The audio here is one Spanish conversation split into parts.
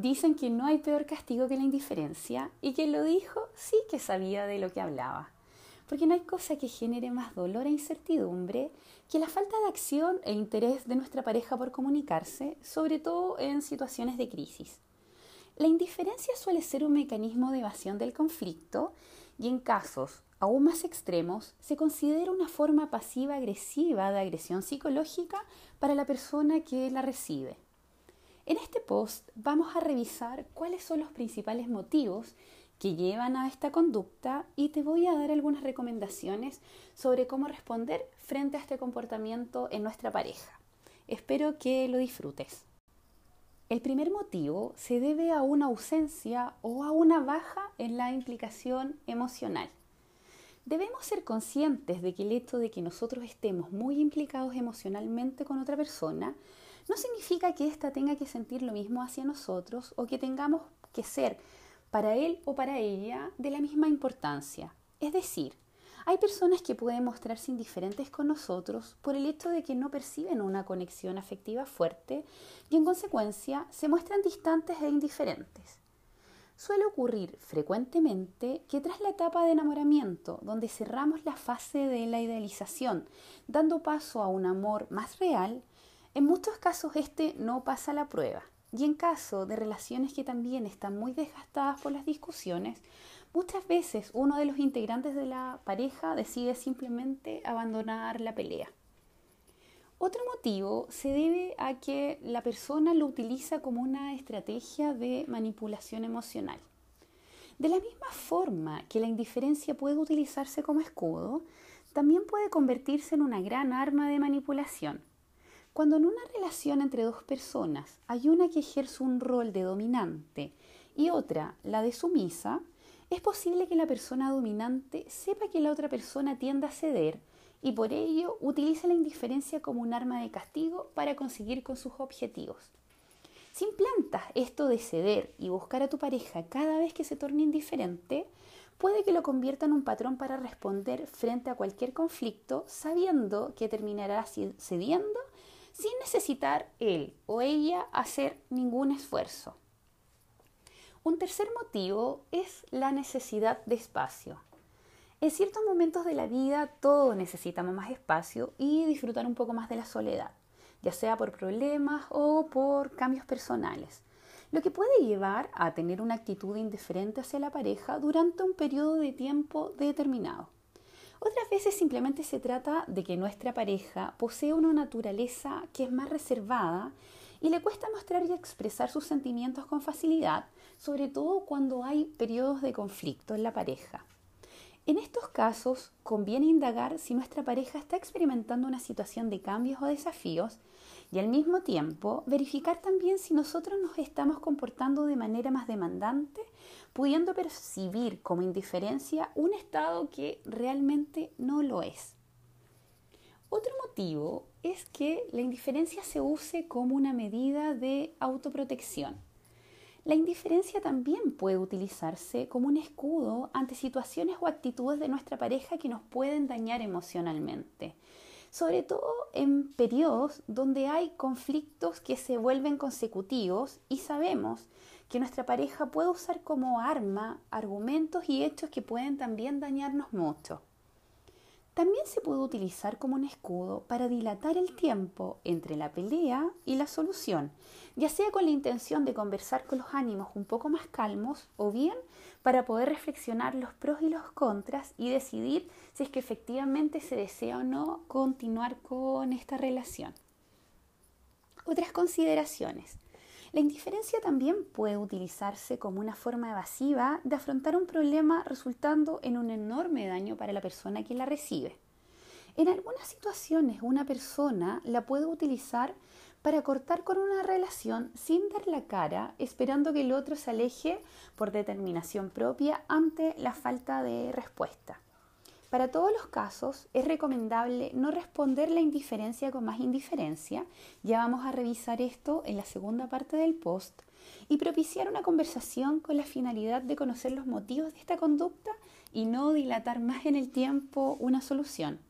Dicen que no hay peor castigo que la indiferencia y quien lo dijo sí que sabía de lo que hablaba. Porque no hay cosa que genere más dolor e incertidumbre que la falta de acción e interés de nuestra pareja por comunicarse, sobre todo en situaciones de crisis. La indiferencia suele ser un mecanismo de evasión del conflicto y en casos aún más extremos se considera una forma pasiva-agresiva de agresión psicológica para la persona que la recibe. En este post vamos a revisar cuáles son los principales motivos que llevan a esta conducta y te voy a dar algunas recomendaciones sobre cómo responder frente a este comportamiento en nuestra pareja. Espero que lo disfrutes. El primer motivo se debe a una ausencia o a una baja en la implicación emocional. Debemos ser conscientes de que el hecho de que nosotros estemos muy implicados emocionalmente con otra persona no significa que ésta tenga que sentir lo mismo hacia nosotros o que tengamos que ser para él o para ella de la misma importancia. Es decir, hay personas que pueden mostrarse indiferentes con nosotros por el hecho de que no perciben una conexión afectiva fuerte y en consecuencia se muestran distantes e indiferentes. Suele ocurrir frecuentemente que tras la etapa de enamoramiento, donde cerramos la fase de la idealización, dando paso a un amor más real, en muchos casos este no pasa la prueba y en caso de relaciones que también están muy desgastadas por las discusiones, muchas veces uno de los integrantes de la pareja decide simplemente abandonar la pelea. Otro motivo se debe a que la persona lo utiliza como una estrategia de manipulación emocional. De la misma forma que la indiferencia puede utilizarse como escudo, también puede convertirse en una gran arma de manipulación. Cuando en una relación entre dos personas hay una que ejerce un rol de dominante y otra la de sumisa, es posible que la persona dominante sepa que la otra persona tiende a ceder y por ello utilice la indiferencia como un arma de castigo para conseguir con sus objetivos. Si implantas esto de ceder y buscar a tu pareja cada vez que se torne indiferente, puede que lo convierta en un patrón para responder frente a cualquier conflicto sabiendo que terminará cediendo sin necesitar él o ella hacer ningún esfuerzo. Un tercer motivo es la necesidad de espacio. En ciertos momentos de la vida todos necesitamos más espacio y disfrutar un poco más de la soledad, ya sea por problemas o por cambios personales, lo que puede llevar a tener una actitud indiferente hacia la pareja durante un periodo de tiempo determinado. Otras veces simplemente se trata de que nuestra pareja posee una naturaleza que es más reservada y le cuesta mostrar y expresar sus sentimientos con facilidad, sobre todo cuando hay periodos de conflicto en la pareja. En estos casos, conviene indagar si nuestra pareja está experimentando una situación de cambios o desafíos y al mismo tiempo verificar también si nosotros nos estamos comportando de manera más demandante, pudiendo percibir como indiferencia un estado que realmente no lo es. Otro motivo es que la indiferencia se use como una medida de autoprotección. La indiferencia también puede utilizarse como un escudo ante situaciones o actitudes de nuestra pareja que nos pueden dañar emocionalmente sobre todo en periodos donde hay conflictos que se vuelven consecutivos y sabemos que nuestra pareja puede usar como arma argumentos y hechos que pueden también dañarnos mucho. También se puede utilizar como un escudo para dilatar el tiempo entre la pelea y la solución, ya sea con la intención de conversar con los ánimos un poco más calmos o bien para poder reflexionar los pros y los contras y decidir si es que efectivamente se desea o no continuar con esta relación. Otras consideraciones. La indiferencia también puede utilizarse como una forma evasiva de afrontar un problema resultando en un enorme daño para la persona que la recibe. En algunas situaciones una persona la puede utilizar para cortar con una relación sin dar la cara, esperando que el otro se aleje por determinación propia ante la falta de respuesta. Para todos los casos es recomendable no responder la indiferencia con más indiferencia, ya vamos a revisar esto en la segunda parte del post, y propiciar una conversación con la finalidad de conocer los motivos de esta conducta y no dilatar más en el tiempo una solución.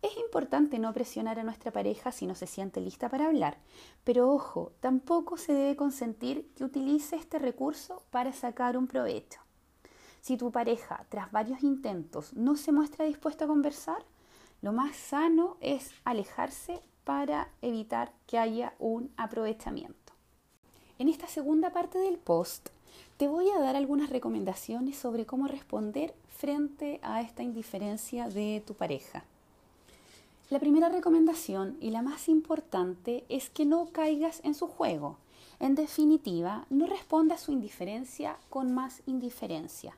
Es importante no presionar a nuestra pareja si no se siente lista para hablar, pero ojo, tampoco se debe consentir que utilice este recurso para sacar un provecho. Si tu pareja, tras varios intentos, no se muestra dispuesta a conversar, lo más sano es alejarse para evitar que haya un aprovechamiento. En esta segunda parte del post te voy a dar algunas recomendaciones sobre cómo responder frente a esta indiferencia de tu pareja. La primera recomendación y la más importante es que no caigas en su juego. En definitiva, no responda a su indiferencia con más indiferencia.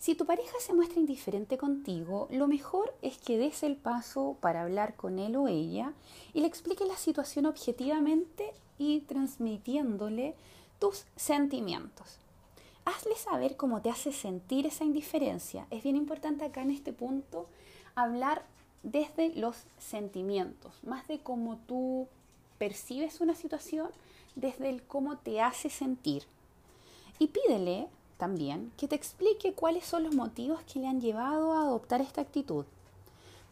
Si tu pareja se muestra indiferente contigo, lo mejor es que des el paso para hablar con él o ella y le expliques la situación objetivamente y transmitiéndole tus sentimientos. Hazle saber cómo te hace sentir esa indiferencia. Es bien importante acá en este punto hablar desde los sentimientos, más de cómo tú percibes una situación, desde el cómo te hace sentir. Y pídele también que te explique cuáles son los motivos que le han llevado a adoptar esta actitud.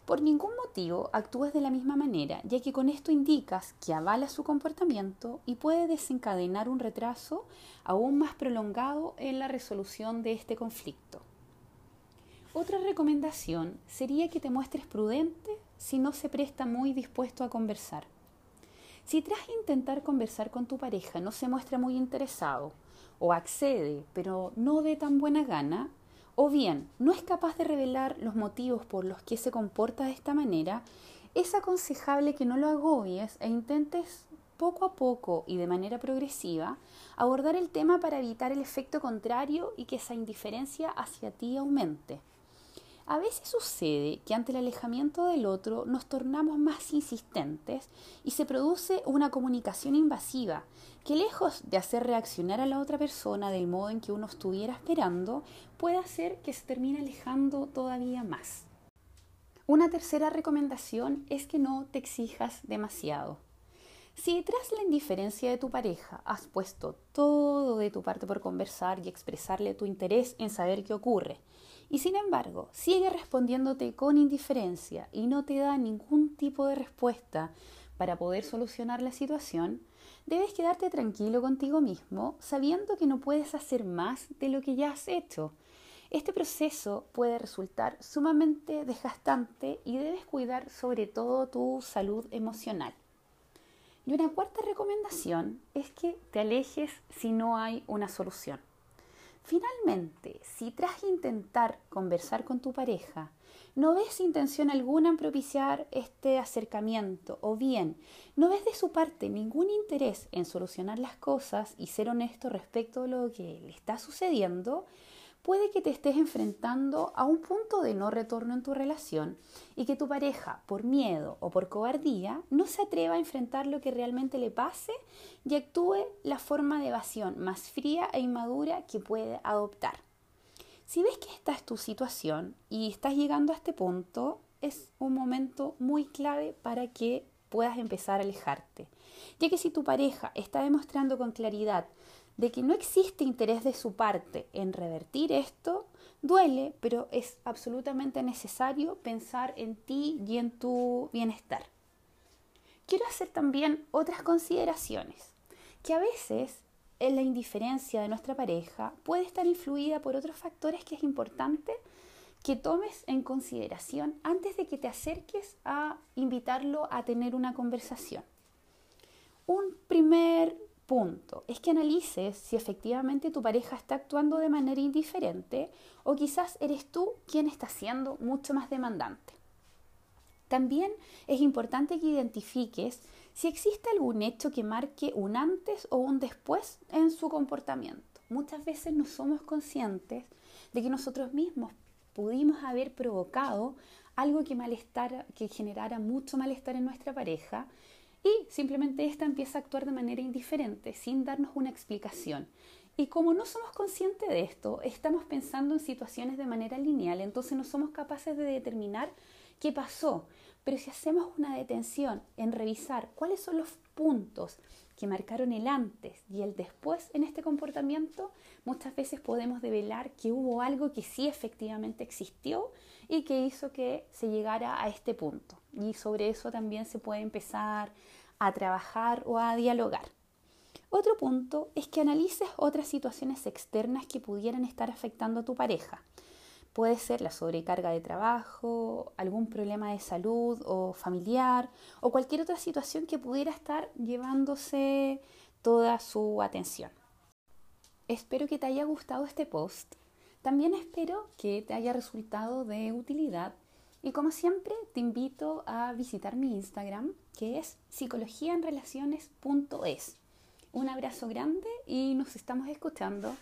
Por ningún motivo actúes de la misma manera, ya que con esto indicas que avala su comportamiento y puede desencadenar un retraso aún más prolongado en la resolución de este conflicto. Otra recomendación sería que te muestres prudente si no se presta muy dispuesto a conversar. Si tras intentar conversar con tu pareja no se muestra muy interesado o accede pero no de tan buena gana, o bien no es capaz de revelar los motivos por los que se comporta de esta manera, es aconsejable que no lo agobies e intentes poco a poco y de manera progresiva abordar el tema para evitar el efecto contrario y que esa indiferencia hacia ti aumente. A veces sucede que ante el alejamiento del otro nos tornamos más insistentes y se produce una comunicación invasiva que lejos de hacer reaccionar a la otra persona del modo en que uno estuviera esperando, puede hacer que se termine alejando todavía más. Una tercera recomendación es que no te exijas demasiado. Si tras la indiferencia de tu pareja has puesto todo de tu parte por conversar y expresarle tu interés en saber qué ocurre, y sin embargo sigue respondiéndote con indiferencia y no te da ningún tipo de respuesta para poder solucionar la situación, debes quedarte tranquilo contigo mismo sabiendo que no puedes hacer más de lo que ya has hecho. Este proceso puede resultar sumamente desgastante y debes cuidar sobre todo tu salud emocional. Y una cuarta recomendación es que te alejes si no hay una solución. Finalmente, si tras intentar conversar con tu pareja no ves intención alguna en propiciar este acercamiento o bien no ves de su parte ningún interés en solucionar las cosas y ser honesto respecto a lo que le está sucediendo, puede que te estés enfrentando a un punto de no retorno en tu relación y que tu pareja, por miedo o por cobardía, no se atreva a enfrentar lo que realmente le pase y actúe la forma de evasión más fría e inmadura que puede adoptar. Si ves que esta es tu situación y estás llegando a este punto, es un momento muy clave para que puedas empezar a alejarte. Ya que si tu pareja está demostrando con claridad de que no existe interés de su parte en revertir esto, duele, pero es absolutamente necesario pensar en ti y en tu bienestar. Quiero hacer también otras consideraciones, que a veces en la indiferencia de nuestra pareja puede estar influida por otros factores que es importante que tomes en consideración antes de que te acerques a invitarlo a tener una conversación. Un primer punto es que analices si efectivamente tu pareja está actuando de manera indiferente o quizás eres tú quien está siendo mucho más demandante. También es importante que identifiques si existe algún hecho que marque un antes o un después en su comportamiento. Muchas veces no somos conscientes de que nosotros mismos pudimos haber provocado algo que, que generara mucho malestar en nuestra pareja y simplemente ésta empieza a actuar de manera indiferente, sin darnos una explicación. Y como no somos conscientes de esto, estamos pensando en situaciones de manera lineal, entonces no somos capaces de determinar qué pasó. Pero si hacemos una detención en revisar cuáles son los puntos que marcaron el antes y el después en este comportamiento, muchas veces podemos develar que hubo algo que sí efectivamente existió y que hizo que se llegara a este punto. Y sobre eso también se puede empezar a trabajar o a dialogar. Otro punto es que analices otras situaciones externas que pudieran estar afectando a tu pareja. Puede ser la sobrecarga de trabajo, algún problema de salud o familiar o cualquier otra situación que pudiera estar llevándose toda su atención. Espero que te haya gustado este post. También espero que te haya resultado de utilidad y como siempre te invito a visitar mi Instagram que es psicologiaenrelaciones.es. Un abrazo grande y nos estamos escuchando